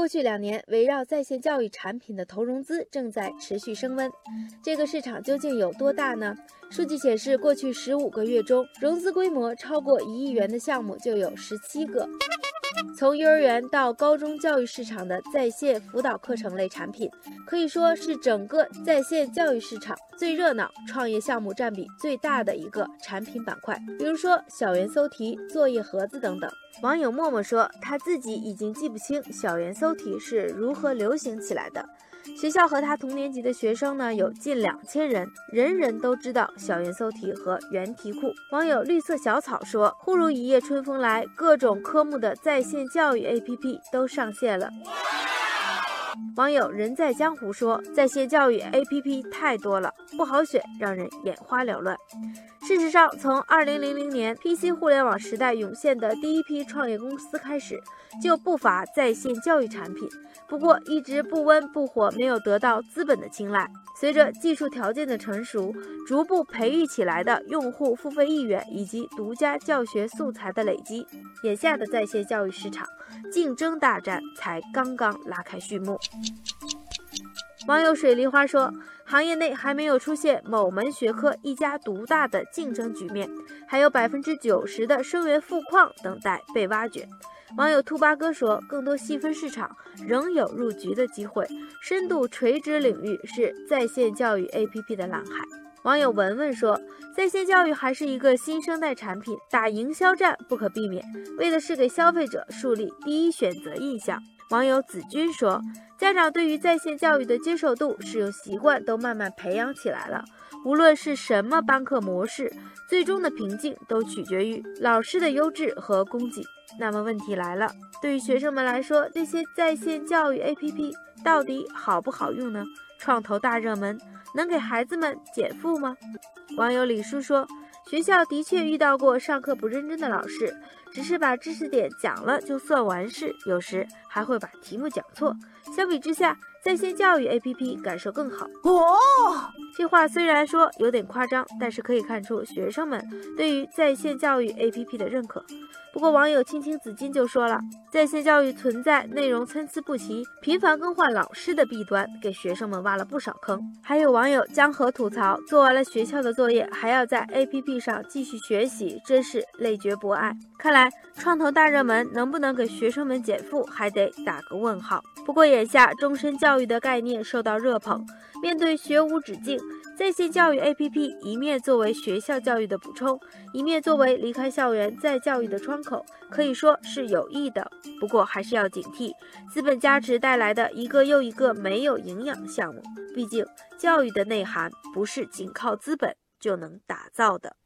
过去两年，围绕在线教育产品的投融资正在持续升温。这个市场究竟有多大呢？数据显示，过去十五个月中，融资规模超过一亿元的项目就有十七个。从幼儿园到高中教育市场的在线辅导课程类产品，可以说是整个在线教育市场最热闹、创业项目占比最大的一个产品板块。比如说小猿搜题、作业盒子等等。网友默默说，他自己已经记不清小猿搜题是如何流行起来的。学校和他同年级的学生呢，有近两千人，人人都知道小猿搜题和猿题库。网友绿色小草说：“忽如一夜春风来，各种科目的在线教育 APP 都上线了。”网友人在江湖说：“在线教育 APP 太多了，不好选，让人眼花缭乱。”事实上，从2000年 PC 互联网时代涌现的第一批创业公司开始，就不乏在线教育产品。不过，一直不温不火，没有得到资本的青睐。随着技术条件的成熟，逐步培育起来的用户付费意愿以及独家教学素材的累积，眼下的在线教育市场竞争大战才刚刚拉开序幕。网友水梨花说：“行业内还没有出现某门学科一家独大的竞争局面，还有百分之九十的生源富矿等待被挖掘。”网友兔八哥说：“更多细分市场仍有入局的机会，深度垂直领域是在线教育 APP 的蓝海。”网友文文说：“在线教育还是一个新生代产品，打营销战不可避免，为的是给消费者树立第一选择印象。”网友子君说：“家长对于在线教育的接受度、使用习惯都慢慢培养起来了。无论是什么班课模式，最终的瓶颈都取决于老师的优质和供给。”那么问题来了，对于学生们来说，这些在线教育 APP 到底好不好用呢？创投大热门，能给孩子们减负吗？网友李叔说，学校的确遇到过上课不认真的老师，只是把知识点讲了就算完事，有时还会把题目讲错。相比之下，在线教育 APP 感受更好哦。这话虽然说有点夸张，但是可以看出学生们对于在线教育 APP 的认可。不过网友青青子衿就说了，在线教育存在内容参差不齐、频繁更换老师的弊端，给学生们挖了不少坑。还有网友江河吐槽，做完了学校的作业，还要在 APP 上继续学习，真是累觉不爱。看来创投大热门能不能给学生们减负，还得打个问号。不过眼下终身教育的概念受到热捧，面对学无止境，在线教育 APP 一面作为学校教育的补充，一面作为离开校园再教育的窗口，可以说是有益的。不过还是要警惕资本加持带来的一个又一个没有营养的项目，毕竟教育的内涵不是仅靠资本就能打造的。